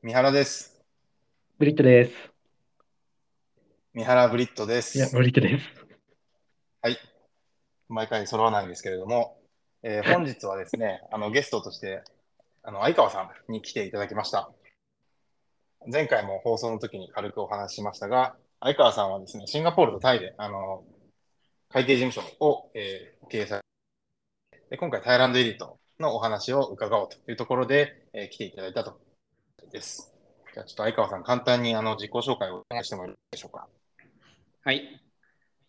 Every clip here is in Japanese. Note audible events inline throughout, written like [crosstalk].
三原です。ブリットです。三原ブリットでいや、す。ブリットです。はい。毎回揃わないんですけれども、えー [laughs] 本日はですね、あのゲストとして、あの相川さんに来ていただきました。前回も放送の時に軽くお話ししましたが、相川さんはですね、シンガポールとタイで、あの、会計事務所を、えー経営されで、今回タイランドエリートのお話を伺おうというところで、えー来ていただいたとです。じゃあちょっと相川さん、簡単にあの自己紹介をお願いしてもよろしいでしょうか？はい。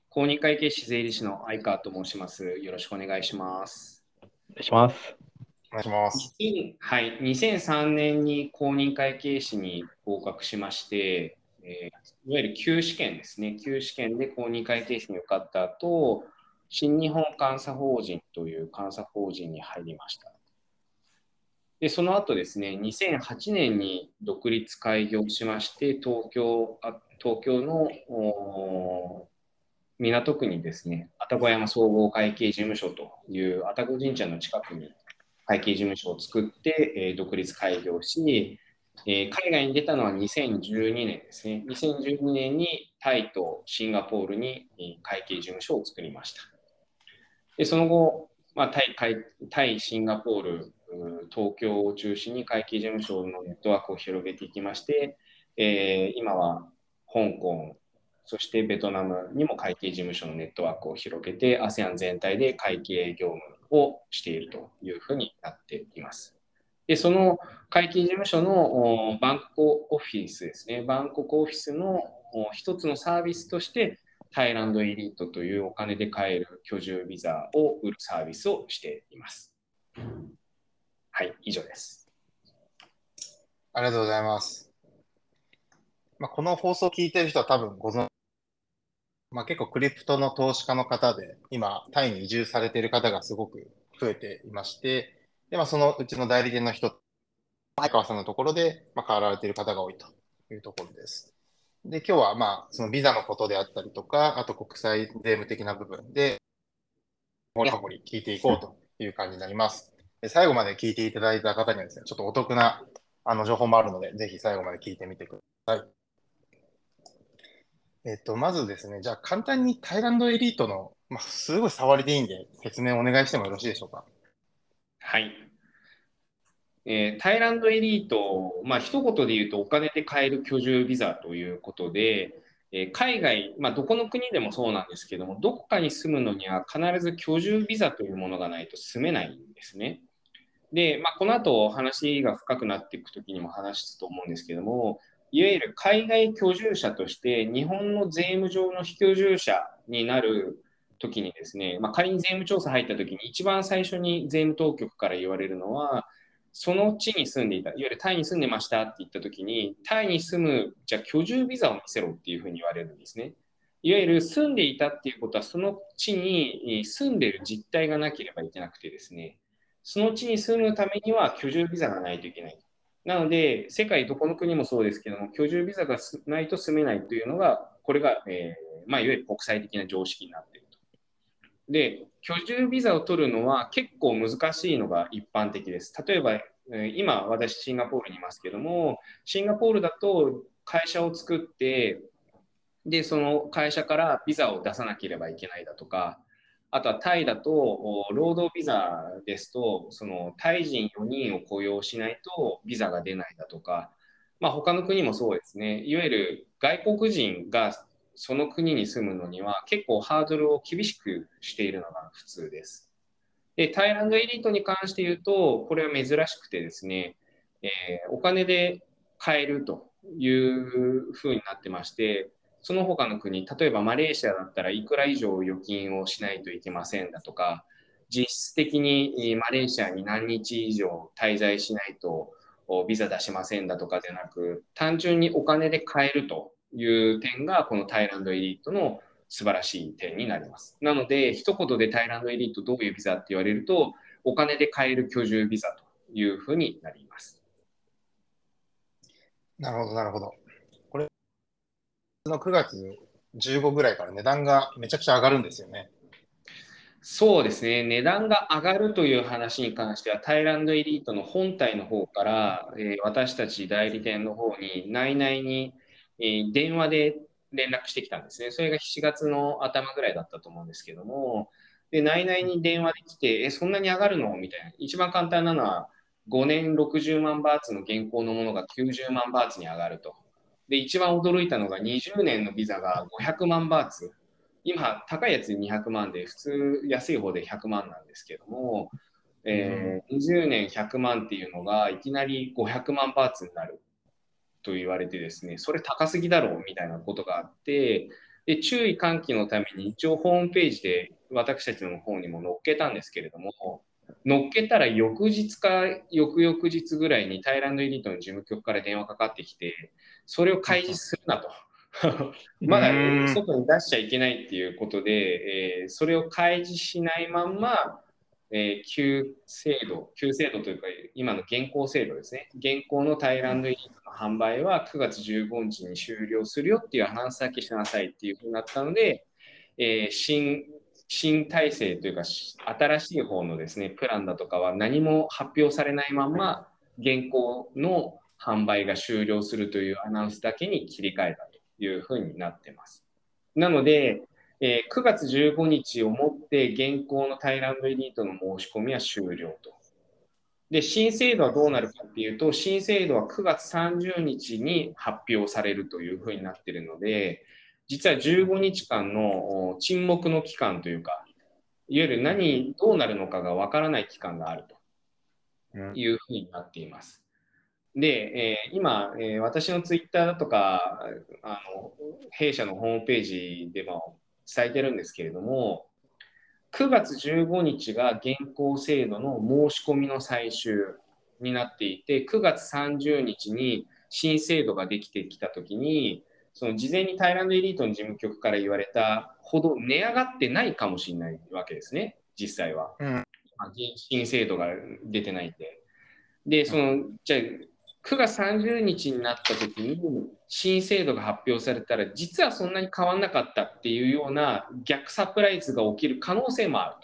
公認会計士税理士の相川と申します。よろしくお願いします。お願いします。お願いします。はい。2003年に公認会計士に合格しまして、えーいわゆる旧試験ですね。旧試験で公認会計士に受かった後、新日本監査法人という監査法人に入りました。で、その後ですね、2008年に独立開業しまして、東京あ東京の港区にですね、愛宕山総合会計事務所という愛宕神社の近くに会計事務所を作って、えー独立開業し、えー海外に出たのは2012年ですね。2012年にタイとシンガポールに会計事務所を作りました。でその後、まあ、タイ、タイシンガポール、東京を中心に会計事務所のネットワークを広げていきまして、えー今は香港、そしてベトナムにも会計事務所のネットワークを広げて、ASEAN 全体で会計業務をしているというふうになっています。で、その会計事務所のバンコクオフィスですね、バンコクオフィスのお一つのサービスとして、タイランドエリートというお金で買える居住ビザを売るサービスをしています。はい、以上です。ありがとうございます。まあ、この放送を聞いてる人は多分ご存知、まあ、結構クリプトの投資家の方で、今、タイに移住されている方がすごく増えていまして、で、まあ、そのうちの代理店の人、相川さんのところで、まあ、変わられている方が多いというところです。で、今日は、まあ、そのビザのことであったりとか、あと国際税務的な部分で、もりもり聞いていこうという感じになります。最後まで聞いていただいた方にはですね、ちょっとお得なあの情報もあるので、ぜひ最後まで聞いてみてください。えっと、まずですね、じゃあ簡単にタイランドエリートの、まあ、すごい触りでいいんで、説明をお願いしてもよろしいでしょうか？はい。えータイランドエリート、まあ一言で言うとお金で買える居住ビザということで、えー海外、まあ、どこの国でもそうなんですけども、どこかに住むのには必ず居住ビザというものがないと住めないんですね。で、まあ、この後話が深くなっていくときにも話すと思うんですけども、いわゆる海外居住者として日本の税務上の非居住者になるときにですね、まあ、仮に税務調査入ったときに一番最初に税務当局から言われるのは、その地に住んでいた、いわゆるタイに住んでましたって言ったときに、タイに住む、じゃあ居住ビザを見せろっていうふうに言われるんですね。いわゆる住んでいたっていうことは、その地に住んでる実態がなければいけなくてですね、その地に住むためには居住ビザがないといけない。なので、世界どこの国もそうですけども、居住ビザがないと住めないというのが、これが、えーまあ、いわゆる国際的な常識になっていると。で、居住ビザを取るのは結構難しいのが一般的です。例えば、今、私、シンガポールにいますけども、シンガポールだと会社を作って、で、その会社からビザを出さなければいけないだとか、あとはタイだと、労働ビザですと、そのタイ人4人を雇用しないとビザが出ないだとか、まあ、他の国もそうですね、いわゆる外国人がその国に住むのには結構ハードルを厳しくしているのが普通です。で、タイランドエリートに関して言うと、これは珍しくてですね、えーお金で買えるというふうになってまして、その他の国、例えばマレーシアだったらいくら以上預金をしないといけませんだとか、実質的にマレーシアに何日以上滞在しないとビザ出しませんだとかでなく、単純にお金で買えるという点が、このタイランドエリートの素晴らしい点になります。なので、一言でタイランドエリートどういうビザって言われると、お金で買える居住ビザというふうになります。なるほど、なるほど。の9月15ぐらいから値段がめちゃくちゃ上がるんですよね。そうですね、値段が上がるという話に関しては、タイランドエリートの本体の方から、えー、私たち代理店の方に内々に、えー、電話で連絡してきたんですね。それが7月の頭ぐらいだったと思うんですけども、で、内々に電話で来て、え、そんなに上がるの？みたいな。一番簡単なのは、5年60万バーツの現行のものが90万バーツに上がると。で、一番驚いたのが20年のビザが500万バーツ。今、高いやつで200万で、普通安い方で100万なんですけども、えー、20年100万っていうのがいきなり500万バーツになると言われてですね、それ高すぎだろうみたいなことがあって、で注意喚起のために一応ホームページで私たちの方にも載っけたんですけれども、乗っけたら翌日か翌々日ぐらいにタイランドエリートの事務局から電話かかってきて、それを開示するなと。[laughs] まだ外に出しちゃいけないっていうことで、えー、それを開示しないまんま、えー、旧制度、旧制度というか、今の現行制度ですね。現行のタイランドエリートの販売は9月15日に終了するよっていうアナウンスだけしなさいっていうふうになったので、えー、新新体制というか、新しい方のですね、プランだとかは何も発表されないまま、現行の販売が終了するというアナウンスだけに切り替えたというふうになってます。なので、えー、9月15日をもって現行のタイランドエリートの申し込みは終了と。で、新制度はどうなるかっていうと、新制度は9月30日に発表されるというふうになっているので、実は15日間の沈黙の期間というか、いわゆる何、どうなるのかがわからない期間があると。いうふうになっています。で、えー、今、えー、私のツイッターだとか、あの弊社のホームページでも伝えてるんですけれども、9月15日が現行制度の申し込みの最終になっていて、9月30日に新制度ができてきたときに、その事前にタイランドエリートの事務局から言われたほど値上がってないかもしれないわけですね、実際は。うん、新制度が出てないんで。で、その、じゃあ、9月30日になった時に新制度が発表されたら実はそんなに変わんなかったっていうような逆サプライズが起きる可能性もあ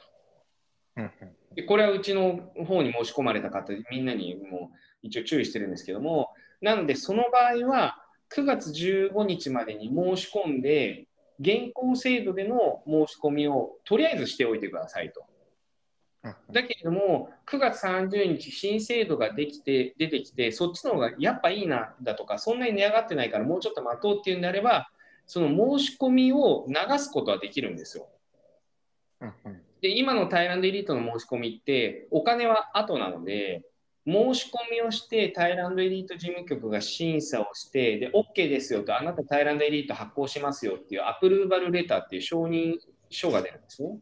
ると。でこれはうちの方に申し込まれた方みんなにも一応注意してるんですけどもなのでその場合は9月15日までに申し込んで、現行制度での申し込みをとりあえずしておいてくださいと。だけれども、9月30日、新制度ができて出てきて、そっちの方がやっぱいいなだとか、そんなに値上がってないからもうちょっと待とうっていうんであれば、その申し込みを流すことはできるんですよ。で今のタイランドエリートの申し込みって、お金は後なので、申し込みをして、タイランドエリート事務局が審査をして、で、OK ですよと、あなたタイランドエリート発行しますよっていうアプルーバルレターっていう承認書が出るんですね。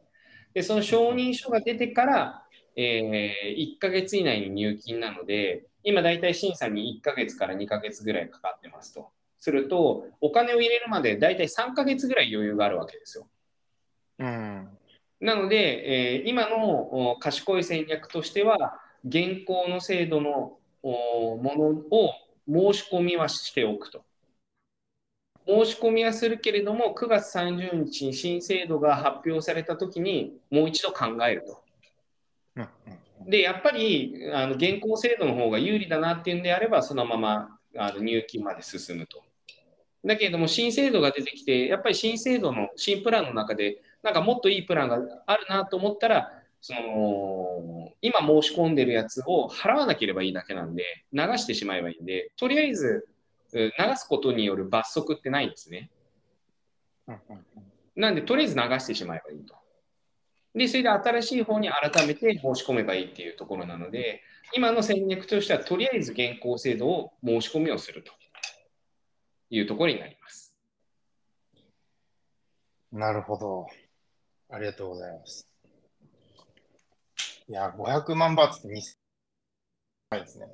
で、その承認書が出てから、えー、1ヶ月以内に入金なので、今だいたい審査に1ヶ月から2ヶ月ぐらいかかってますと。すると、お金を入れるまでだいたい3ヶ月ぐらい余裕があるわけですよ。うん、なので、えー、今の賢い戦略としては、現行の制度のものを申し込みはしておくと。申し込みはするけれども、9月30日に新制度が発表されたときに、もう一度考えると。で、やっぱりあの現行制度の方が有利だなっていうんであれば、そのままあの入金まで進むと。だけれども、新制度が出てきて、やっぱり新制度の新プランの中で、なんかもっといいプランがあるなと思ったら、その今申し込んでるやつを払わなければいいだけなんで、流してしまえばいいんで、とりあえず流すことによる罰則ってないんですね。なんで、とりあえず流してしまえばいいと。で、それで新しい方に改めて申し込めばいいっていうところなので、今の戦略としては、とりあえず現行制度を申し込みをするというところになります。なるほど。ありがとうございます。いや、500万バーツって2000高いですね。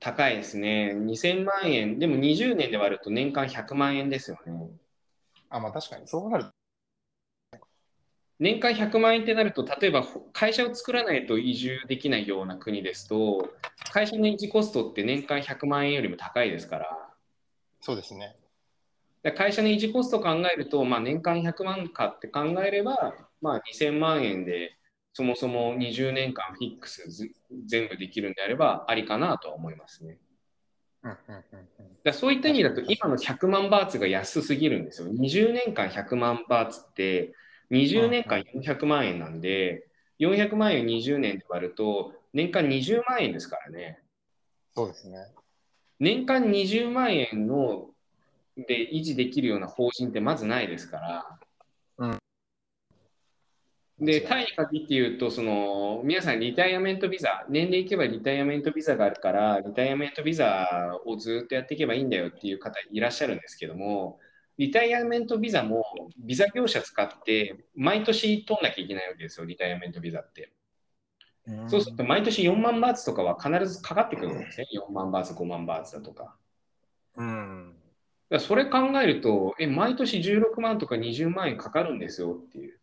高いですね。2000万円、でも20年で割ると年間100万円ですよね。あ、まあ確かに、そうなる年間100万円ってなると、例えば会社を作らないと移住できないような国ですと、会社の維持コストって年間100万円よりも高いですから。そうですね。会社の維持コストを考えると、まあ、年間100万かって考えれば、まあ、2000万円でそもそも20年間フィックス全部できるんであればありかなとは思いますね。だそういった意味だと今の100万バーツが安すぎるんですよ。20年間100万バーツって20年間400万円なんで400万円20年で割ると年間20万円ですからね。そうですね。年間20万円ので維持できるような法人ってまずないですから。うんで、タイに限って言うと、その、皆さんリタイアメントビザ、年齢いけばリタイアメントビザがあるから、リタイアメントビザをずっとやっていけばいいんだよっていう方いらっしゃるんですけども、リタイアメントビザもビザ業者使って毎年取んなきゃいけないわけですよ、リタイアメントビザって。そうすると毎年4万バーツとかは必ずかかってくるんですね。4万バーツ、5万バーツだとか。うん。だそれ考えると、え、毎年16万とか20万円かかるんですよっていう。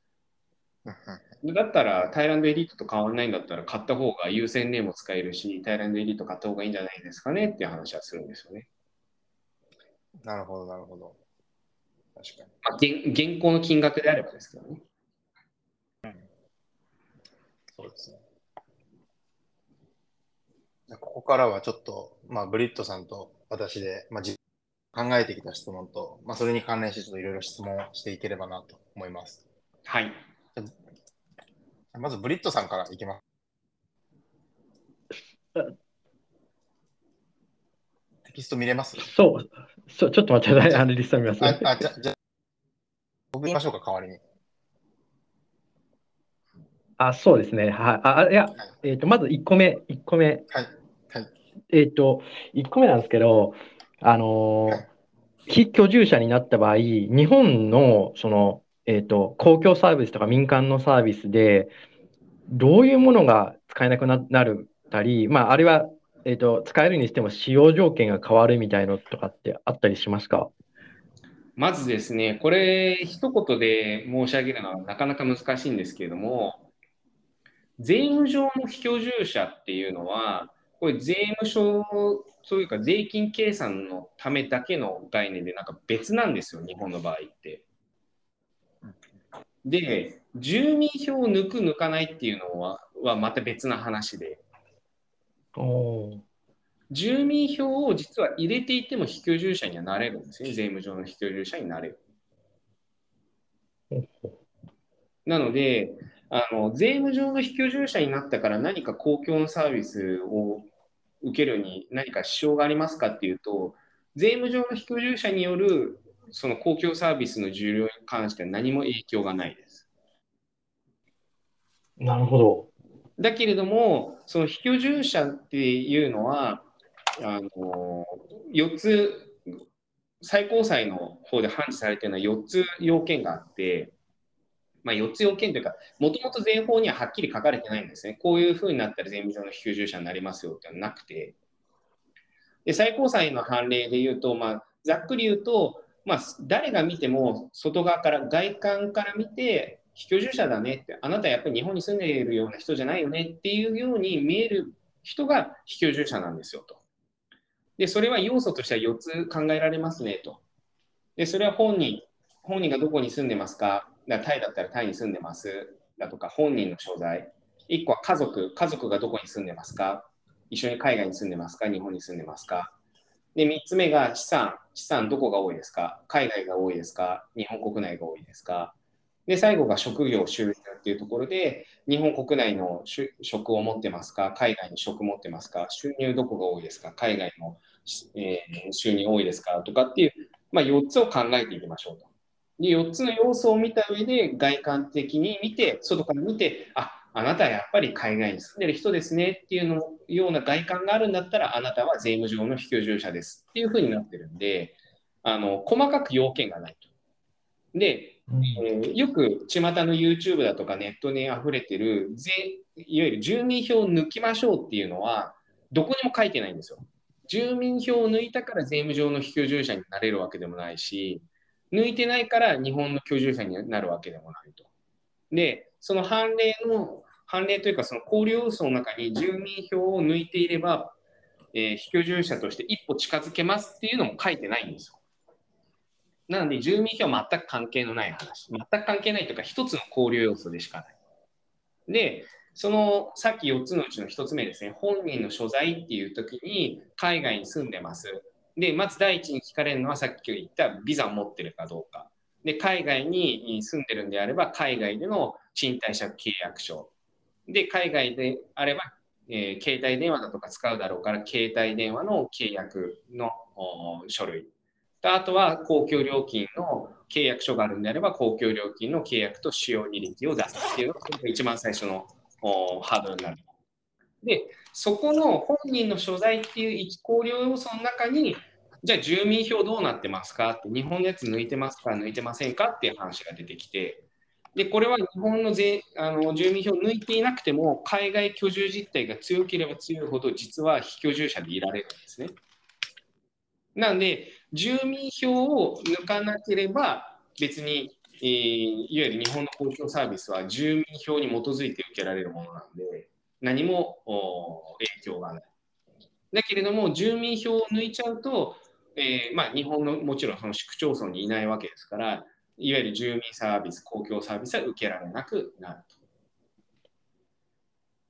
だったら、タイランドエリートと変わらないんだったら、買った方が優先例も使えるし、タイランドエリート買った方がいいんじゃないですかねっていう話はするんですよね。なるほど、なるほど。確かに。まあ、現現行の金額であればですけどね。うん、そうですね。ここからはちょっと、まあ、ブリットさんと私で、まあ、考えてきた質問と、まあ、それに関連してちょっといろいろ質問していければなと思います。はい。まずブリットさんからいきます。テキスト見れます？そう、そうちょっと待って、あのリスト見ます？あ、あじゃじゃ僕見ましょうか、代わりに。あ、そうですね。はい。あ、いや、はい、えっ、ー、と、まず1個目、1個目。はい。はい、えっ、ー、と、1個目なんですけど、あのーはい、非居住者になった場合、日本の、その、えっ、と、公共サービスとか民間のサービスで、どういうものが使えなくなるたり、まあ、あるいは、えっ、と、使えるにしても使用条件が変わるみたいのとかってあったりしますか？まずですね、これ、一言で申し上げるのはなかなか難しいんですけれども、税務上の非居住者っていうのは、これ税務署そういうか税金計算のためだけの概念でなんか別なんですよ、日本の場合って。で、住民票を抜く、抜かないっていうのははまた別な話で。住民票を実は入れていても非居住者にはなれるんですね、税務上の非居住者になれる。なので、あの税務上の非居住者になったから何か公共のサービスを受けるに何か支障がありますかっていうと、税務上の非居住者によるその公共サービスの重量に関しては何も影響がないです。なるほど。だけれども、その非居住者っていうのは、あの4つ、最高裁の方で判事されているのは4つ要件があって、まあ、4つ要件というか、もともと税法にははっきり書かれてないんですね。こういうふうになったら税務上の非居住者になりますよってのはなくて、で最高裁の判例で言うと、まあ、ざっくり言うと、まあ、誰が見ても外側から外観から見て非居住者だねってあなたやっぱり日本に住んでいるような人じゃないよねっていうように見える人が非居住者なんですよと。でそれは要素としては4つ考えられますねと。でそれは本人本人がどこに住んでますか？だタイだったらタイに住んでます。だとか本人の所在。1個は家族家族がどこに住んでますか？一緒に海外に住んでますか？日本に住んでますか？で、3つ目が資産。資産どこが多いですか？海外が多いですか？日本国内が多いですか？で、最後が職業収入っていうところで、日本国内の職を持ってますか？海外に職持ってますか？収入どこが多いですか？海外の、えー、収入多いですか？とかっていう、まあ、4つを考えていきましょうと。で、4つの要素を見た上で、外観的に見て、外から見て、あ、あなたはやっぱり海外に住んでる人ですねっていうのような外観があるんだったら、あなたは税務上の非居住者ですっていうふうになってるんで、あの細かく要件がないと。で、えー、よく巷の YouTube だとかネットに溢れてる税、いわゆる住民票を抜きましょうっていうのは、どこにも書いてないんですよ。住民票を抜いたから税務上の非居住者になれるわけでもないし、抜いてないから日本の居住者になるわけでもないと。で、その判例の、判例というか、その考慮要素の中に住民票を抜いていれば、えー、非居住者として一歩近づけますっていうのも書いてないんですよ。なので、住民票は全く関係のない話。全く関係ないというか、一つの考慮要素でしかない。で、そのさっき4つのうちの1つ目ですね、本人の所在っていう時に海外に住んでます。で、まず第一に聞かれるのはさっき言ったビザを持ってるかどうか。で、海外に住んでるんであれば、海外での賃貸借契約書。で、海外であれば、えー、携帯電話だとか使うだろうから、携帯電話の契約の書類。あとは公共料金の契約書があるんであれば、公共料金の契約と使用履歴を出すっていうのが一番最初のハードルになる。で、そこの本人の所在っていう一考慮要素の中に、じゃあ住民票どうなってますかって、日本のやつ抜いてますか、抜いてませんかっていう話が出てきて、で、これは日本の税あの住民票を抜いていなくても、海外居住実態が強ければ強いほど、実は非居住者でいられるんですね。なんで、住民票を抜かなければ、別にえー、いわゆる日本の公共サービスは住民票に基づいて受けられるものなんで、何も影響がない。だけれども、住民票を抜いちゃうと、えー、まあ、日本のもちろんその市区町村にいないわけですから、いわゆる住民サービス、公共サービスは受けられなくなると。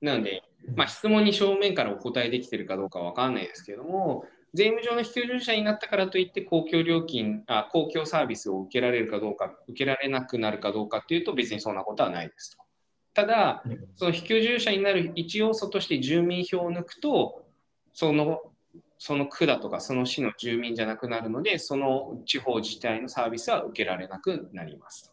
なので、まあ、質問に正面からお答えできているかどうかわかんないですけれども、税務上の非居住者になったからといって公共料金あ、公共サービスを受けられるかどうか、受けられなくなるかどうかっていうと別にそんなことはないですと。ただ、その非居住者になる一要素として住民票を抜くと、そのその区だとかその市の住民じゃなくなるので、その地方自治体のサービスは受けられなくなります。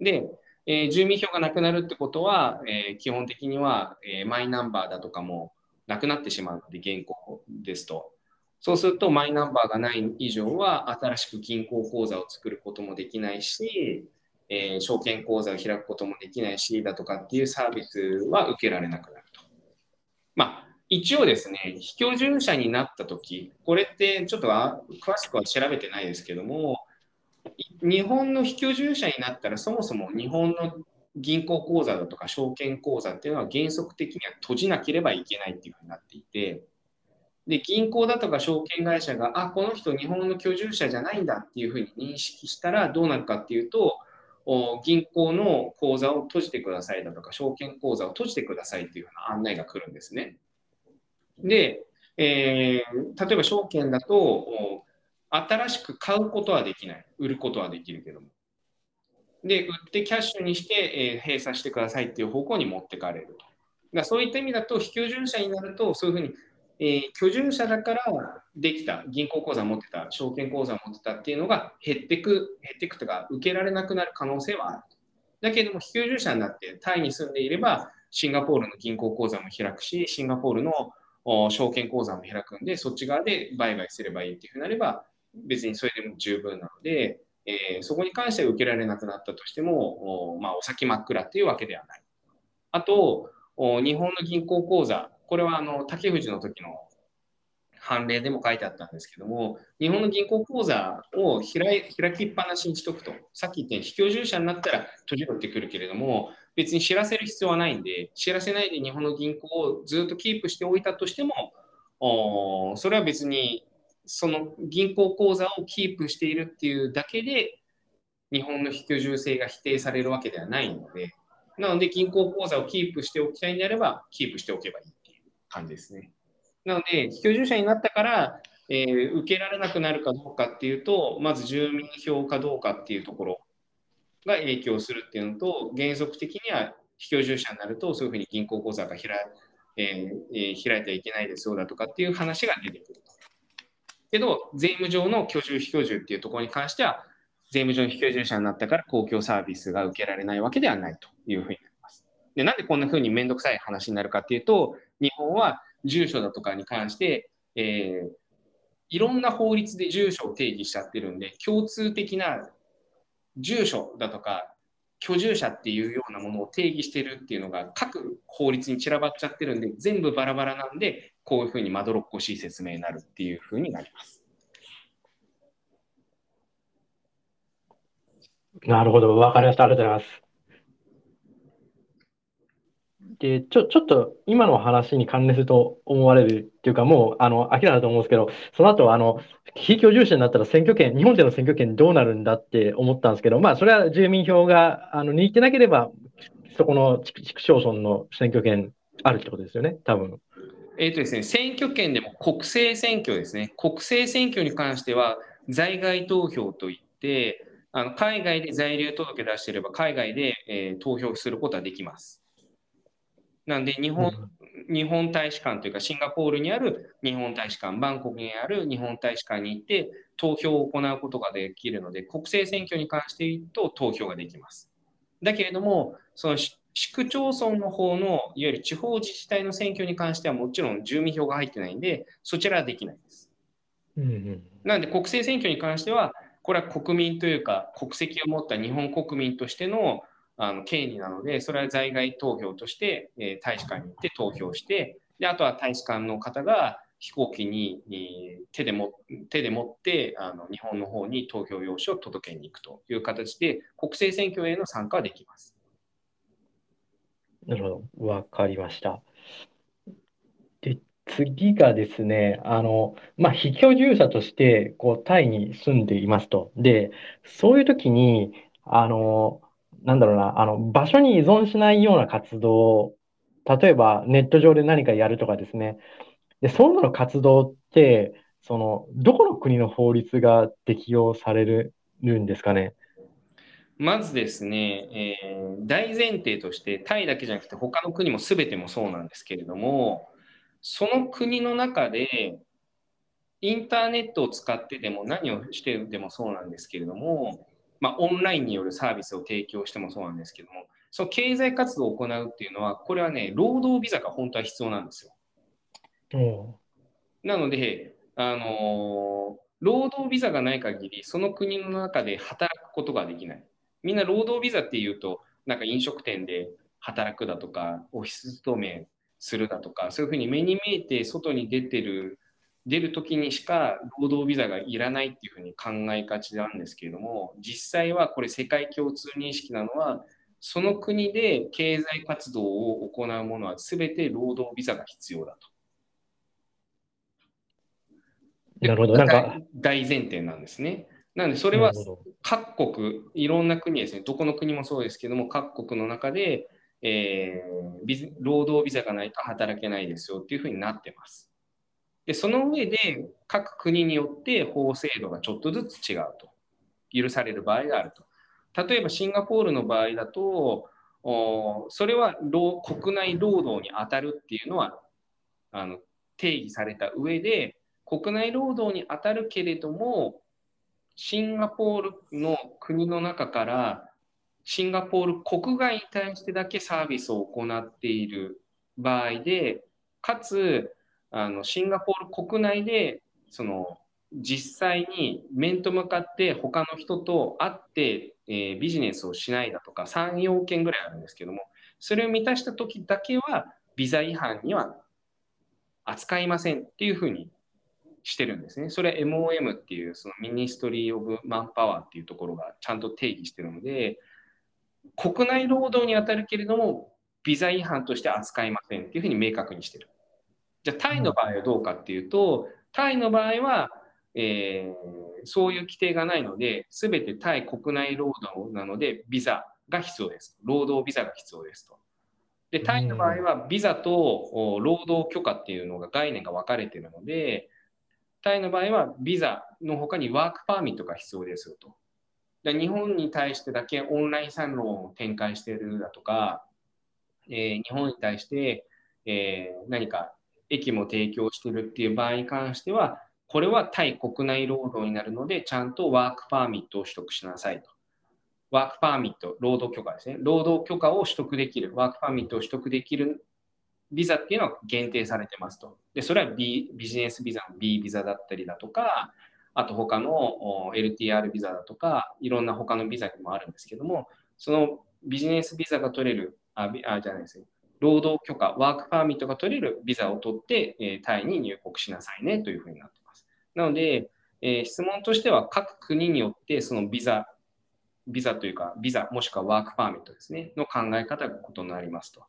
で、えー、住民票がなくなるってことは、えー、基本的には、えー、マイナンバーだとかもなくなってしまうので、現行ですと。そうすると、マイナンバーがない以上は、新しく銀行口座を作ることもできないし、えー、証券口座を開くこともできないし、だとかっていうサービスは受けられなくなると。まあ、一応ですね、非居住者になったとき、これってちょっと詳しくは調べてないですけども、日本の非居住者になったら、そもそも日本の銀行口座だとか証券口座っていうのは原則的には閉じなければいけないっていうふうになっていて、で、銀行だとか証券会社が、あ、この人日本の居住者じゃないんだっていうふうに認識したらどうなるかっていうと、銀行の口座を閉じてくださいだとか、証券口座を閉じてくださいっていうような案内が来るんですね。で、えー、例えば証券だと、新しく買うことはできない。売ることはできるけども。で、売ってキャッシュにして、えー、閉鎖してくださいっていう方向に持ってかれると。だそういった意味だと、非居住者になると、そういうふうにえー、居住者だからできた、銀行口座を持ってた、証券口座を持ってたっていうのが減ってく、減ってくとか、受けられなくなる可能性はある。だけども、非居住者になってタイに住んでいれば、シンガポールの銀行口座も開くし、シンガポールの証券口座も開くんで、そっち側で売買すればいいっていうふうになれば、別にそれでも十分なので、えー、そこに関しては受けられなくなったとしても、おまあ、お先真っ暗っていうわけではない。あと、日本の銀行口座、これはあの竹藤の時の判例でも書いてあったんですけども、日本の銀行口座を開開きっぱなしにしとくと、さっき言ったように非居住者になったら閉じろってくるけれども、別に知らせる必要はないんで、知らせないで日本の銀行をずっとキープしておいたとしても、おそれは別にその銀行口座をキープしているっていうだけで、日本の非居住性が否定されるわけではないので、なので銀行口座をキープしておきたいんであれば、キープしておけばいいっていう。感じですね。なので、非居住者になったから、えー、受けられなくなるかどうかっていうと、まず住民票かどうかっていうところが影響するっていうのと、原則的には非居住者になると、そういうふうに銀行口座が開,、えー、開いてはいけないですよだとかっていう話が出てくる。けど、税務上の居住、非居住っていうところに関しては、税務上の非居住者になったから公共サービスが受けられないわけではないというふうになります。で、なんでこんなふうにめんどくさい話になるかっていうと、日本は住所だとかに関して、えー、いろんな法律で住所を定義しちゃってるんで、共通的な住所だとか居住者っていうようなものを定義してるっていうのが各法律に散らばっちゃってるんで、全部バラバラなんで、こういうふうにまどろっこしい説明になるっていうふうになります。なるほど、わかりました。ありがとうございます。で、ちょ、ちょっと今の話に関連すると思われるっていうか、もう、あの、明らかだと思うんですけど、その後、あの、非居住者になったら選挙権、日本での選挙権どうなるんだって思ったんですけど、まあ、それは住民票があの握ってなければ、そこの地区町村の選挙権あるってことですよね、多分。えっ、ー、とですね、選挙権でも国政選挙ですね。国政選挙に関しては、在外投票といって、あの海外で在留届出していれば、海外で、えー、投票することはできます。なんで日本、うん、日本大使館というか、シンガポールにある日本大使館、バンコクにある日本大使館に行って、投票を行うことができるので、国政選挙に関して言うと投票ができます。だけれども、その市区町村の方のいわゆる地方自治体の選挙に関してはもちろん住民票が入ってないんで、そちらはできないです。うんうん、なので国政選挙に関しては、これは国民というか国籍を持った日本国民としてのあの権利なので、それは在外投票として、えー、大使館に行って投票して、であとは大使館の方が飛行機に、えー、手でも手で持ってあの日本の方に投票用紙を届けに行くという形で、国政選挙への参加はできます。なるほど。わかりました。で、次がですね、あの、まあ、非居住者として、こう、タイに住んでいますと。で、そういう時に、あの、なんだろうな、あの、場所に依存しないような活動例えばネット上で何かやるとかですね。で、そういうの活動って、その、どこの国の法律が適用されるんですかね？まずですね、えー、大前提として、タイだけじゃなくて、他の国も全てもそうなんですけれども、その国の中で、インターネットを使ってでも何をしてでもそうなんですけれども、まあ、オンラインによるサービスを提供してもそうなんですけども、その経済活動を行うっていうのは、これはね、労働ビザが本当は必要なんですよ。なので、あのー、労働ビザがない限り、その国の中で働くことができない。みんな労働ビザっていうと、なんか飲食店で働くだとか、オフィス勤めするだとか、そういうふうに目に見えて外に出てる、出るときにしか労働ビザがいらないっていうふうに考えがちなんですけれども、実際はこれ世界共通認識なのは、その国で経済活動を行うものは全て労働ビザが必要だと。なるほど。なんか大前提なんですね。なので、それは各国、いろんな国ですね、どこの国もそうですけども、各国の中で、えー、労働ビザがないと働けないですよっていうふうになってます。で、その上で、各国によって法制度がちょっとずつ違うと。許される場合があると。例えば、シンガポールの場合だと、おそれは国内労働に当たるっていうのはあの定義された上で、国内労働に当たるけれども、シンガポールの国の中からシンガポール国外に対してだけサービスを行っている場合で、かつあのシンガポール国内でその実際に面と向かって他の人と会って、えー、ビジネスをしないだとか3要件ぐらいあるんですけども、それを満たした時だけはビザ違反には扱いませんっていうふうにしてるんですね。それは MOM っていうその Ministry of Manpower っていうところがちゃんと定義してるので、国内労働に当たるけれども、ビザ違反として扱いませんっていうふうに明確にしてる。じゃあ、タイの場合はどうかっていうと、タイの場合は、えー、そういう規定がないので、すべてタイ国内労働なので、ビザが必要です。労働ビザが必要ですと。で、タイの場合は、ビザと労働許可っていうのが概念が分かれているので、タイの場合はビザの他にワークパーミットが必要ですよと。で日本に対してだけオンラインサロンを展開しているだとか、えー、日本に対して、えー、何か駅も提供してるっていう場合に関しては、これはタイ国内労働になるので、ちゃんとワークパーミットを取得しなさいと。ワークパーミット、労働許可ですね。労働許可を取得できる、ワークパーミットを取得できるビザっていうのは限定されてますと。で、それは、B、ビジネスビザの B ビザだったりだとか、あと他の LTR ビザだとか、いろんな他のビザにもあるんですけども、そのビジネスビザが取れる、あ、あじゃないですね。労働許可、ワークパーミットが取れるビザを取って、えー、タイに入国しなさいねというふうになっています。なので、えー、質問としては各国によってそのビザ、ビザというか、ビザもしくはワークパーミットですね、の考え方が異なりますと。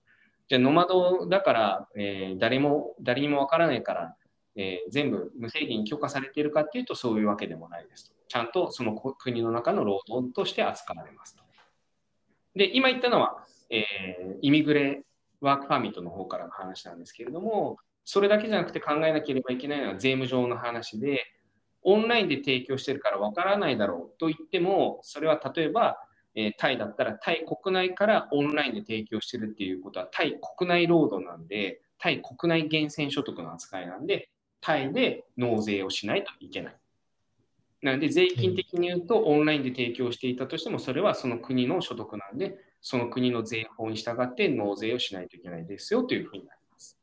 じゃあ、ノマドだから、えー、誰も、誰にもわからないから、えー、全部無制限に許可されているかっていうとそういうわけでもないですと。ちゃんとその国の中の労働として扱われますと。で、今言ったのは、えー、イミグレワークパーミットの方からの話なんですけれども、それだけじゃなくて考えなければいけないのは税務上の話で、オンラインで提供してるからわからないだろうと言っても、それは例えば、えー、タイだったらタイ国内からオンラインで提供してるっていうことはタイ国内労働なんで、タイ国内源泉所得の扱いなんで、タイで納税をしないといけない。なので、税金的に言うと、オンラインで提供していたとしても、それはその国の所得なんで、その国の税法に従って納税をしないといけないですよというふうになります。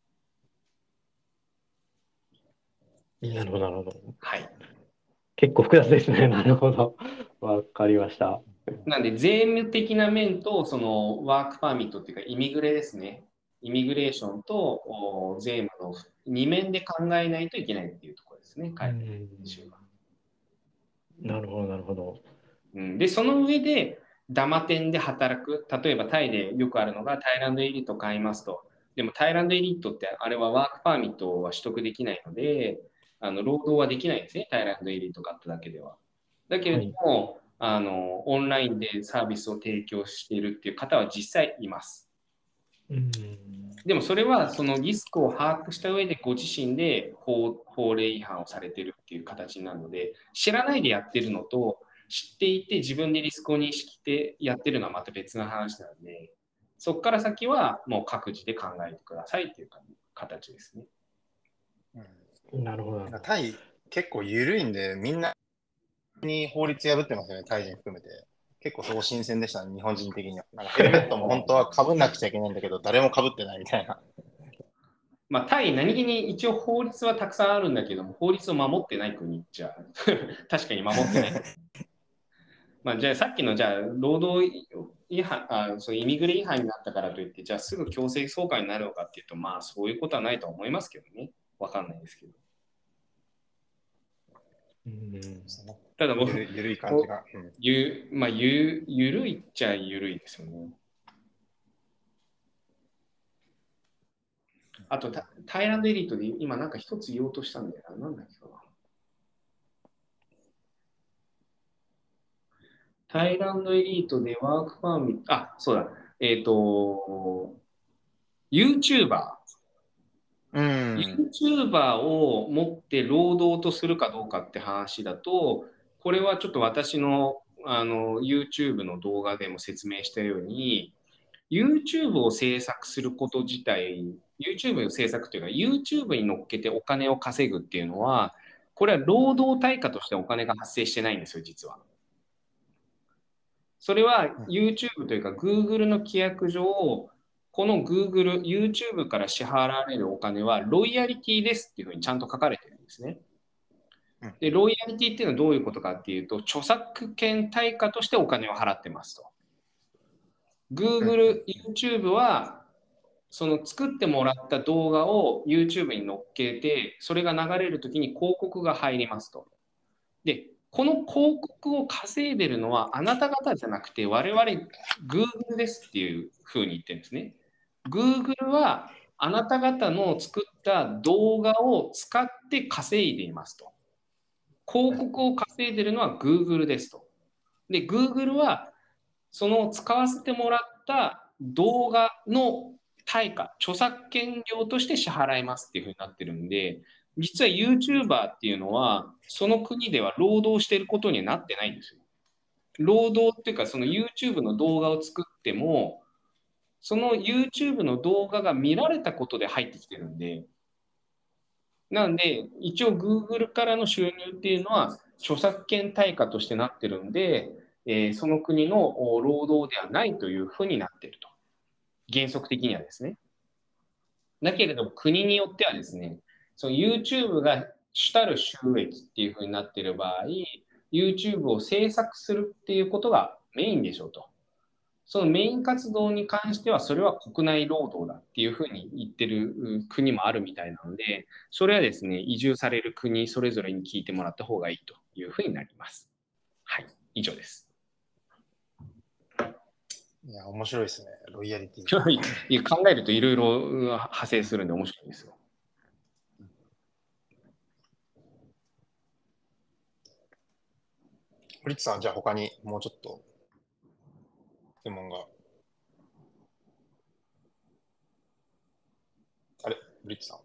なるほど、なるほど。はい。結構複雑ですね。[laughs] なるほど。わかりました。なんで、税務的な面と、そのワークパーミットっていうか、イミグレですね。イミグレーションと税務の2面で考えないといけないっていうところですね、海外は。なるほど、なるほど。うん、で、その上で、ダマ店で働く。例えば、タイでよくあるのが、タイランドエリート買いますと。でも、タイランドエリートって、あれはワークパーミットは取得できないので、あの労働はできないんですね、タイランドエリート買っただけでは。だけれども、はい、あのオンラインでサービスを提供しているっていう方は実際います。うんでもそれはそのリスクを把握した上でご自身で法法令違反をされてるっていう形なので知らないでやってるのと知っていて自分でリスクを認識してやってるのはまた別の話なのでそこから先はもう各自で考えてくださいっていう形ですね。うん、なるほど。タイ結構緩いんでみんなに法律破ってますよね、タイ人含めて。結構そう新鮮でしたね、日本人的には。なんかヘルメットも本当はかぶんなくちゃいけないんだけど、誰もかぶってないみたいな。まあ、タイ、何気に一応法律はたくさんあるんだけども、法律を守ってない国じゃ、確かに守ってない。まあ、じゃあさっきのじゃあ労働違反あそうイミグレ違反になったからといって、じゃあすぐ強制送還になるのかっていうと、まあそういうことはないと思いますけどね。わかんないですけど。うんただ僕、ゆるい感じが。うん、ゆまあ、ゆゆるいっちゃゆるいですよね。あとタ、タイランドエリートで今なんか一つ言おうとしたんだよな。なんだっけかな。タイランドエリートでワークパーミット、あ、そうだ。えっ、ー、と、YouTuber。うん、YouTuber を持って労働とするかどうかって話だと、これはちょっと私のあの YouTube の動画でも説明したように、YouTube を制作すること自体、YouTube の制作というか、YouTube に乗っけてお金を稼ぐっていうのは、これは労働対価としてお金が発生してないんですよ、実は。それは YouTube というか Google の規約上、この Google、YouTube から支払われるお金はロイヤリティですっていうふうにちゃんと書かれてるんですね。で、ロイヤリティっていうのはどういうことかっていうと、著作権対価としてお金を払ってますと。Google、YouTube は、その作ってもらった動画を YouTube に乗っけて、それが流れるときに広告が入りますと。で、この広告を稼いでるのはあなた方じゃなくて、我々 Google ですっていうふうに言ってるんですね。Google はあなた方の作った動画を使って稼いでいますと。広告を稼いでるのは Google ですと。で、Google はその使わせてもらった動画の対価、著作権料として支払いますっていうふうになってるんで、実は YouTuber っていうのは、その国では労働してることにはなってないんですよ。労働っていうか、その YouTube の動画を作っても、その YouTube の動画が見られたことで入ってきてるんで、なんで、一応 Google からの収入っていうのは著作権対価としてなってるんで、えー、その国の労働ではないというふうになってると。原則的にはですね。だけれども国によってはですね、その YouTube が主たる収益っていうふうになっている場合、YouTube を制作するっていうことがメインでしょうと。そのメイン活動に関しては、それは国内労働だっていうふうに言ってる国もあるみたいなので、それはですね、移住される国それぞれに聞いてもらった方がいいというふうになります。はい、以上です。いや、面白いですね、ロイヤリティ。[laughs] いや考えるといろいろ派生するんで面白いですよ。リッツさん、じゃあ他にもうちょっと質問が。あれ？ブリッツさん？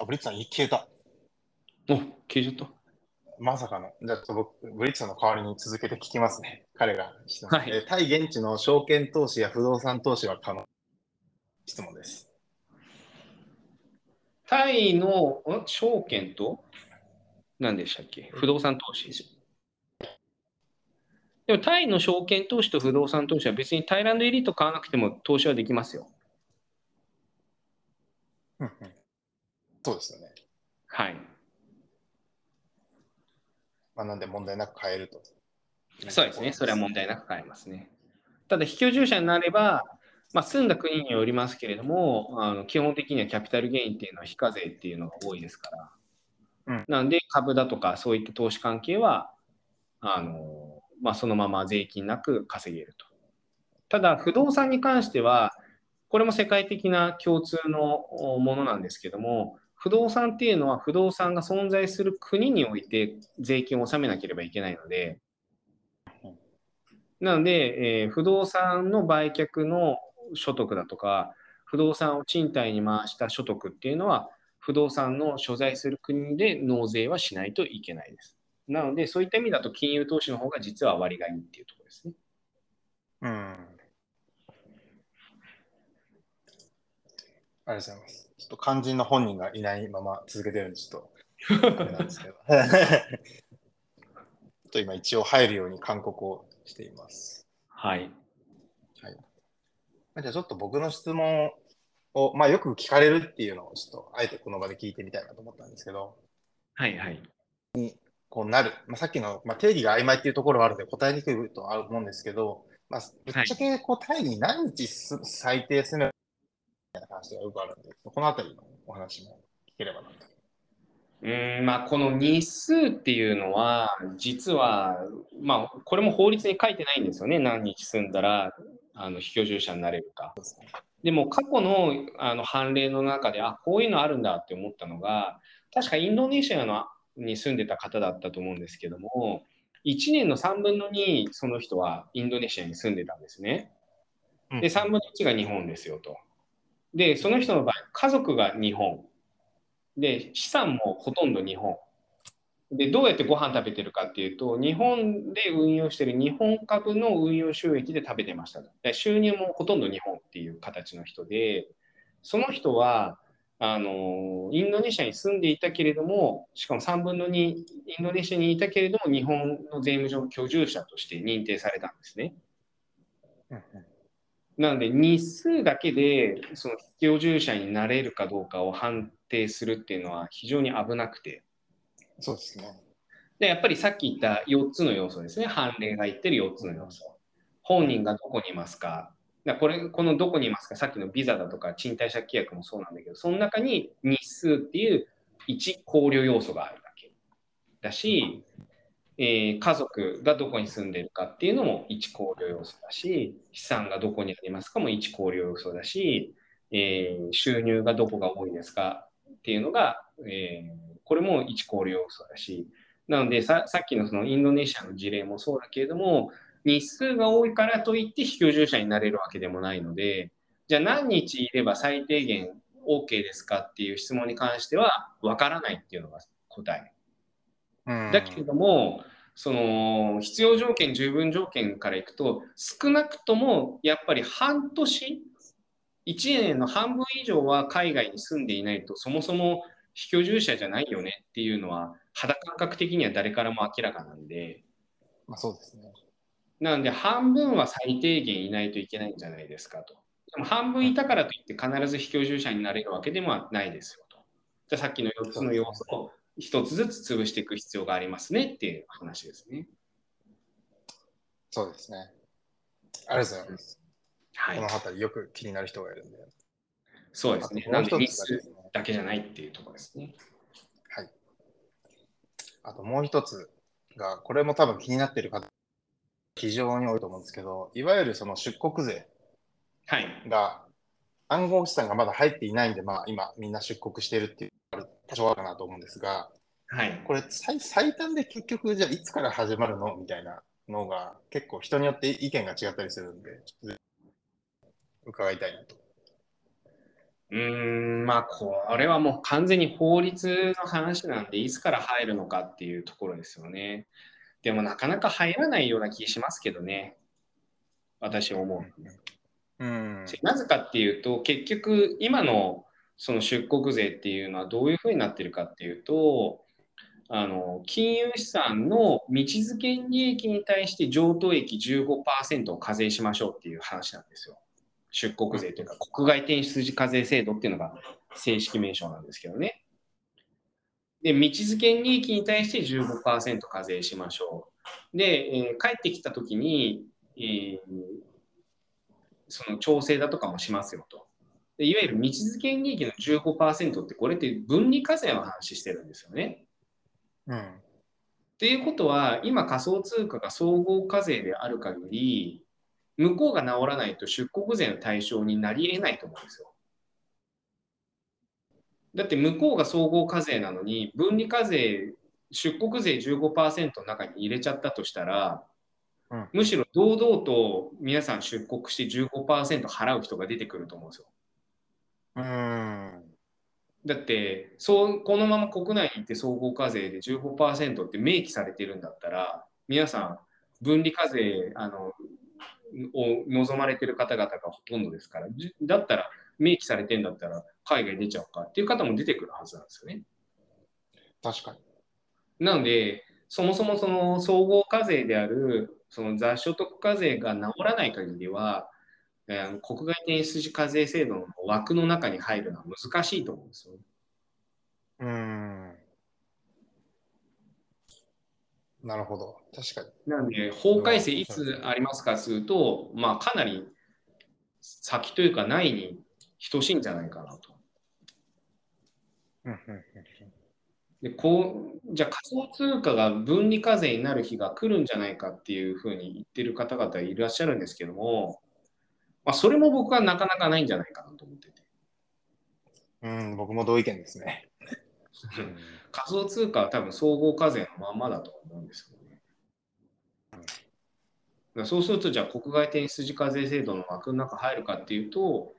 あ、ブリッツさん、消えた。お、消えちゃった。まさかの。じゃあ、僕、ブリッツさんの代わりに続けて聞きますね。彼が質問、はい、え対現地の証券投資や不動産投資は可能質問です。タイの証券と？何でしたっけ？不動産投資でもタイの証券投資と不動産投資は別にタイランドエリート買わなくても投資はできますよ。そうですよね。はい。まあ、なんで問題なく買えると。そうですね。それは問題なく買えますね。ただ、非居住者になれば、まあ、住んだ国によりますけれども、あの基本的にはキャピタルゲインっていうのは非課税っていうのが多いですから、うん、なんで株だとかそういった投資関係は、あのまあ、そのまま税金なく稼げると。ただ、不動産に関しては、これも世界的な共通のものなんですけども、不動産っていうのは不動産が存在する国において税金を納めなければいけないので、なので、えー、不動産の売却の所得だとか、不動産を賃貸に回した所得っていうのは、不動産の所在する国で納税はしないといけないです。なので、そういった意味だと金融投資の方が実は割がいいっていうところですね。うん。ありがとうございます。ちょっと肝心の本人がいないまま続けてるんで、ちょっと、あれなんですけど。[laughs] ちょっと今一応入るように勧告をしています。はい。じゃあちょっと僕の質問を、まあ、よく聞かれるっていうのをちょっとあえてこの場で聞いてみたいなと思ったんですけど、はいはい。にこうなる、まあ、さっきの、まあ、定義が曖昧っていうところはあるので答えにくいとは思うんですけど、まあ、ぶっちゃけこうタイに何日最低するみたいな話がよくあるんで、このあたりのお話も聞ければなと。うんまあ、この日数っていうのは、実は、まあ、これも法律に書いてないんですよね、何日住んだらあの非居住者になれるか。でも過去のあの判例の中で、あこういうのあるんだって思ったのが、確かインドネシアのに住んでた方だったと思うんですけども、1年の3分の2、その人はインドネシアに住んでたんですね。で、3分の1が日本ですよと。で、その人の場合、家族が日本。で、資産もほとんど日本。で、どうやってご飯食べてるかっていうと、日本で運用してる日本株の運用収益で食べてました。で収入もほとんど日本っていう形の人で、その人は、あのインドネシアに住んでいたけれども、しかも3分の2、インドネシアにいたけれども、日本の税務上居住者として認定されたんですね。なので、日数だけでその居住者になれるかどうかを判定するっていうのは非常に危なくて。そうですね。で、やっぱりさっき言った4つの要素ですね。判例が言ってる4つの要素。本人がどこにいますか？だこれ、このどこにいますか、さっきのビザだとか賃貸借契約もそうなんだけど、その中に日数っていう1考慮要素があるだけだし、えー、家族がどこに住んでるかっていうのも1考慮要素だし、資産がどこにありますかも1考慮要素だし、えー、収入がどこが多いですかっていうのが、えー、これも一考慮要素だし、なのでさっきのそのインドネシアの事例もそうだけれども、日数が多いからといって非居住者になれるわけでもないので、じゃあ何日いれば最低限 OK ですかっていう質問に関しては分からないっていうのが答え。だけれども、その必要条件、十分条件からいくと、少なくともやっぱり半年、1年の半分以上は海外に住んでいないと、そもそも非居住者じゃないよねっていうのは、肌感覚的には誰からも明らかなんで。まあ、そうですね。なので、半分は最低限いないといけないんじゃないですかと。でも半分いたからといって必ず非居住者になれるわけでもないですよと。じゃあさっきの4つの要素を1つずつ潰していく必要がありますねっていう話ですね。そうですね。ありがとうございます。はい、この辺りよく気になる人がいるんで。そうですね。なんでミスだけじゃないっていうところですね。はい。あともう一つが、これも多分気になっている方、非常に多いと思うんですけど、いわゆるその出国税が、暗号資産がまだ入っていないんで、まあ今みんな出国しているっていう多少あるかなと思うんですが、はい、これ最、最短で結局、じゃあいつから始まるのみたいなのが、結構人によって意見が違ったりするんで、ちょっと伺いたいなと。うーん、まあ、これはもう完全に法律の話なんで、いつから入るのかっていうところですよね。でも、なかなか入らないような気しますけどね。私思う。うん、なぜかっていうと、結局、今のその出国税っていうのはどういうふうになってるかっていうと、あの金融資産の道付け利益に対して譲渡益15%を課税しましょうっていう話なんですよ。出国税というか、国外転出課税制度っていうのが正式名称なんですけどね。で、道付け利益に対して15%課税しましょう。で、えー、帰ってきたときに、えー、その調整だとかもしますよと。でいわゆる道付け利益の15%って、これって分離課税の話してるんですよね。うん。っていうことは、今仮想通貨が総合課税である限り、向こうが治らないと出国税の対象になり得ないと思うんですよ。だって向こうが総合課税なのに、分離課税、出国税15%の中に入れちゃったとしたら、うん、むしろ堂々と皆さん出国して15%払う人が出てくると思うんですよ。うんだってそうこのまま国内に行って総合課税で15%って明記されてるんだったら皆さん分離課税あのを望まれてる方々がほとんどですから、だったら、明記されてんだったら、海外出ちゃうかっていう方も出てくるはずなんですよね。確かに。なので、そもそもその総合課税である、その雑所得課税が治らない限りは、えー、国外転出課税制度の枠の中に入るのは難しいと思うんですよ。うん。なるほど。確かに。なんで、法改正いつありますかすると、まあ、かなり先というか、ないに等しいんじゃないかなと。でこうじゃあ仮想通貨が分離課税になる日が来るんじゃないかっていうふうに言ってる方々いらっしゃるんですけども、まあ、それも僕はなかなかないんじゃないかなと思ってて。うん、僕も同意見ですね。[laughs] 仮想通貨は多分総合課税のまんまだと思うんですよね。うん、そうすると、じゃあ国外転出課税制度の枠の中入るかっていうと、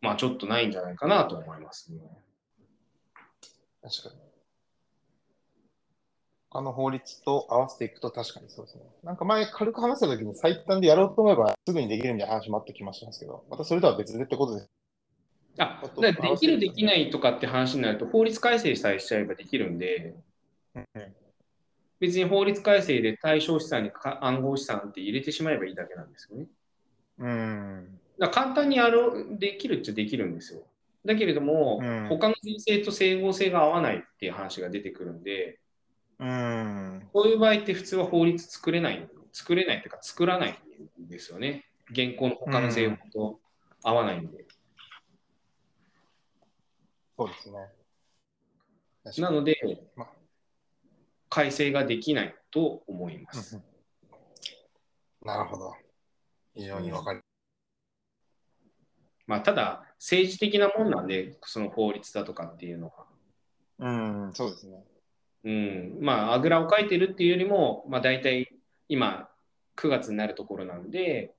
まあちょっとないんじゃないかなと思いますね。確かに。他の法律と合わせていくと確かにそうですね。なんか前軽く話したときに最短でやろうと思えばすぐにできるみたいな話もあってきましたけど、またそれとは別でってことです。あできる、できないとかって話になると、法律改正さえしちゃえばできるんで、別に法律改正で対象資産に暗号資産って入れてしまえばいいだけなんですよね。うん。だ簡単にやるできるっちゃできるんですよ。だけれども、うん、他の人生と整合性が合わないっていう話が出てくるんで、うん、こういう場合って普通は法律作れない、作れないっていうか作らないんですよね。現行の他の制度と合わないんで。そうですね。なので、ま、改正ができないと思います。なるほど。非常にわかり、まあ、ただ、政治的なもんなんで、その法律だとかっていうのは。うん、そうですね。うん、まあ、あぐらをかいてるっていうよりも、まあ、大体今、9月になるところなんで、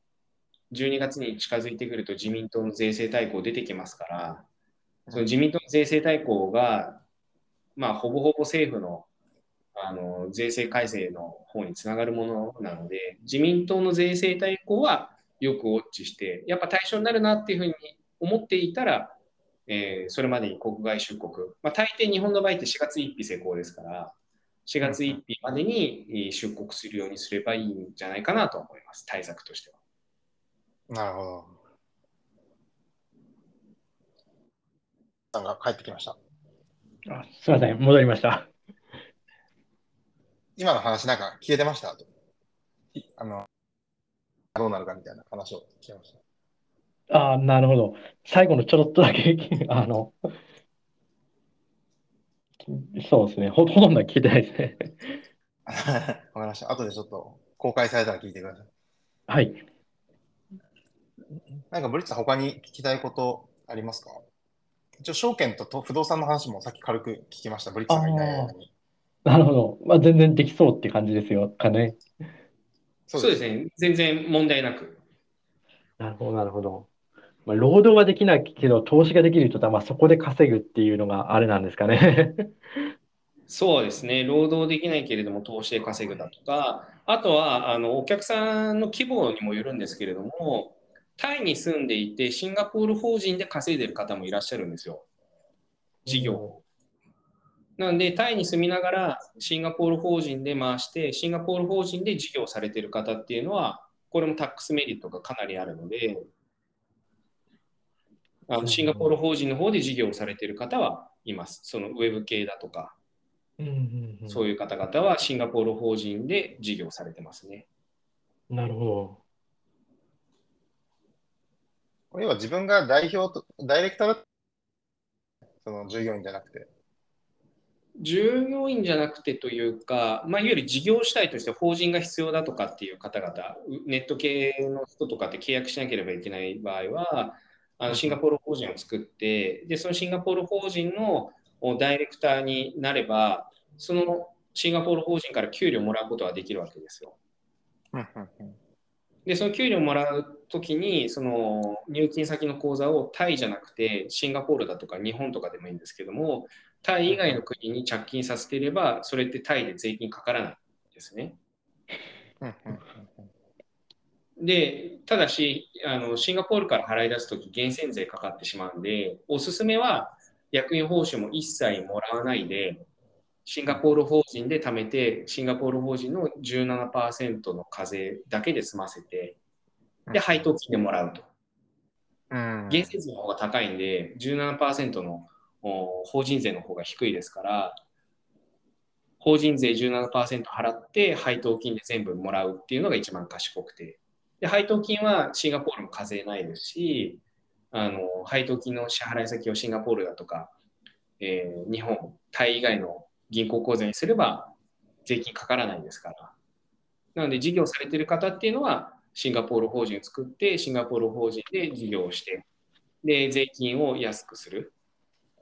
12月に近づいてくると自民党の税制大綱出てきますから、その自民党の税制大綱が、まあ、ほぼほぼ政府のあの税制改正の方につながるものなので、自民党の税制大綱はよくウォッチして、やっぱ対象になるなっていうふうに思っていたら、えー、それまでに国外出国、まあ、大抵日本の場合って4月1日施行ですから、4月1日までに出国するようにすればいいんじゃないかなと思います、対策としては。なるほど。さんが帰ってきました。あすみません、戻りました。今の話、なんか消えてました？あの、どうなるかみたいな話を聞きました。ああ、なるほど。最後のちょろっとだけ、[laughs] あの、そうですね。ほほとんど聞いてないですね。[laughs] わかりました。後でちょっと公開されたら聞いてください。はい。なんかブリッツさん、他に聞きたいことありますか？一応、証券と不動産の話もさっき軽く聞きました、ブリッツさんがいない間に。なるほど。まあ、全然できそうって感じですよ、かね。そうですね。全然問題なく。なるほど、なるほど。まあ、労働はできないけど、投資ができる人は、まあ、そこで稼ぐっていうのがあれなんですかね。[laughs] そうですね。労働できないけれども、投資で稼ぐだとか、あとは、あの、お客さんの規模にもよるんですけれども、タイに住んでいて、シンガポール法人で稼いでる方もいらっしゃるんですよ。事業。なので、タイに住みながらシンガポール法人で回して、シンガポール法人で事業されてる方っていうのは、これもタックスメリットがかなりあるので、あのシンガポール法人の方で事業をされている方はいます。そのウェブ系だとか、そういう方々はシンガポール法人で事業されてますね。なるほど。これは自分が代表と、ダイレクターだその従業員じゃなくて。従業員じゃなくてというか、まあ、いわゆる事業主体として法人が必要だとかっていう方々、ネット系の人とかって契約しなければいけない場合は、あのシンガポール法人を作って、でそのシンガポール法人のダイレクターになれば、そのシンガポール法人から給料をもらうことができるわけですよ。で、その給料をもらうときに、その入金先の口座をタイじゃなくて、シンガポールだとか日本とかでもいいんですけども、タイ以外の国に着金させていれば、それってタイで税金かからないんですね。で、ただし、あのシンガポールから払い出すとき、源泉税かかってしまうんで、おすすめは役員報酬も一切もらわないで、シンガポール法人で貯めて、シンガポール法人の17%の課税だけで済ませて、で、配当金でもらうと。うん、源泉税の方が高いんで、17%の法人税の方が低いですから、法人税17%払って配当金で全部もらうっていうのが一番賢くて。で、配当金はシンガポールも課税ないですし、あの配当金の支払い先をシンガポールだとか、えー、日本、タイ以外の銀行口座にすれば税金かからないですから。なので、事業されている方っていうのは、シンガポール法人を作って、シンガポール法人で事業をして、で、税金を安くする。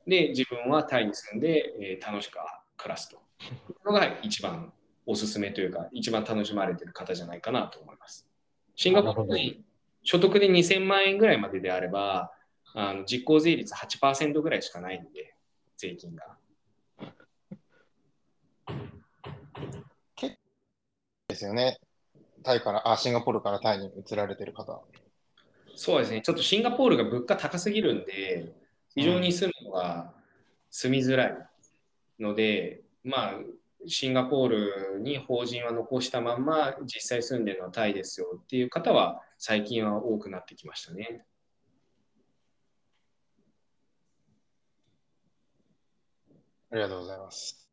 で、自分はタイに住んで、えー、楽しく暮らすというのが一番おすすめというか、一番楽しまれている方じゃないかなと思います。シンガポールに所得で2000万円ぐらいまでであれば、あの実効税率8%ぐらいしかないんで、税金が。ですよね。タイから、あ、シンガポールからタイに移られてる方。そうですね。ちょっとシンガポールが物価高すぎるんで、非常に住むのが住みづらいので、うん、まあ、シンガポールに法人は残したまんま実際住んでるのはタイですよっていう方は最近は多くなってきましたね。ありがとうございます。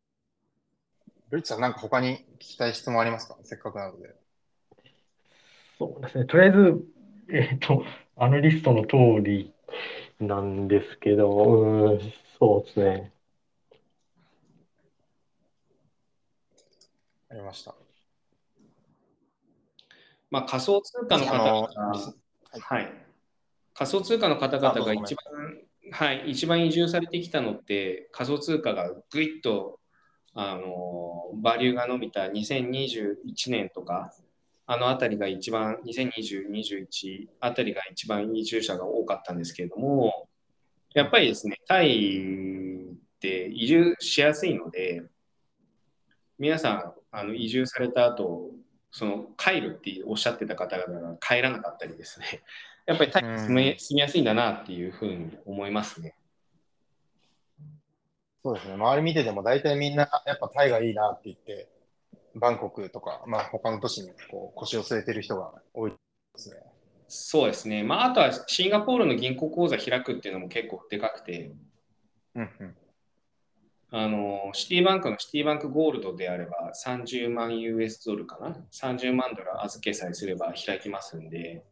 ブリッツさん、なんか他に聞きたい質問ありますか？せっかくなので。そうですね。とりあえず、えっ、ー、と、あのリストの通りなんですけど、うん、そうですね。ありました。まあ、仮想通貨の方々、はい、仮想通貨の方々が一番、はい、一番移住されてきたのって、仮想通貨がぐいっとあのバリューが伸びた2021年とか、あの辺りが一番、2020、21あたりが一番移住者が多かったんですけれども、やっぱりですね、タイって移住しやすいので、皆さん、あの移住された後、その帰るっておっしゃってた方々が帰らなかったりですね、[laughs] やっぱりタイに住み住みやすいんだなっていうふうに思いますね。そうですね、周り見てても大体みんなやっぱタイがいいなって言って、バンコクとか、まあ他の都市にこう腰を据えてる人が多いですね。そうですね、まあ、あとはシンガポールの銀行口座開くっていうのも結構でかくて、うんうんあの、シティバンクのシティバンクゴールドであれば30万 US ドルかな ?30 万ドル預けさえすれば開きますんで、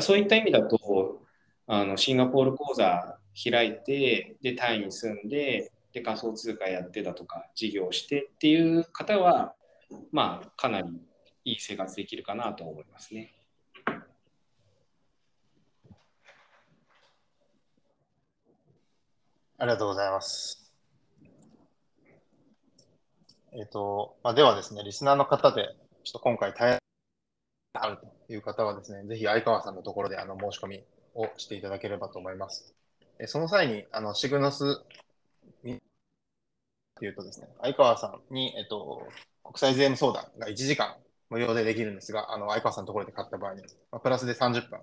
そういった意味だと、あのシンガポール口座開いて、で、タイに住んで、で、仮想通貨やってだとか、事業してっていう方は、まあ、かなりいい生活できるかなと思いますね。ありがとうございます。えっ、ー、と、まあ、ではですね、リスナーの方で、ちょっと今回大変あるという方はですね、ぜひ相川さんのところであの申し込みをしていただければと思います。えその際に、あのシグノスというとですね、相川さんに、えっと、国際税務相談が1時間無料でできるんですが、あの相川さんのところで買った場合に、まあ、プラスで30分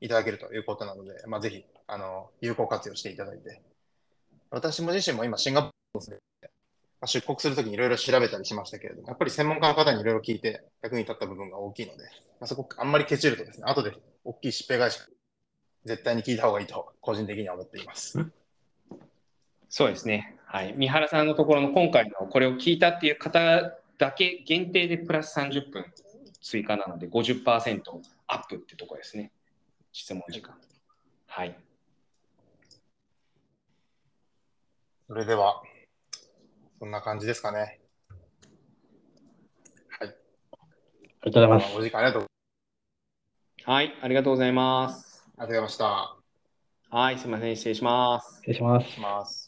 いただけるということなので、まあ、ぜひあの有効活用していただいて、私も自身も今、シンガポールで、出国するときにいろいろ調べたりしましたけれども、やっぱり専門家の方にいろいろ聞いて役に立った部分が大きいので、まあ、そこあんまりケチるとですね、後で大きい疾病会社、絶対に聞いた方がいいと個人的には思っています。そうですね。はい。三原さんのところの今回のこれを聞いたっていう方だけ限定でプラス30分追加なので50%アップってところですね。質問時間。はい。それでは、そんな感じですかね。はい。ありがとうございます。お時間ありがとうはい、ありがとうございます。ありがとうございました。はい、すみません。失礼します。失礼します。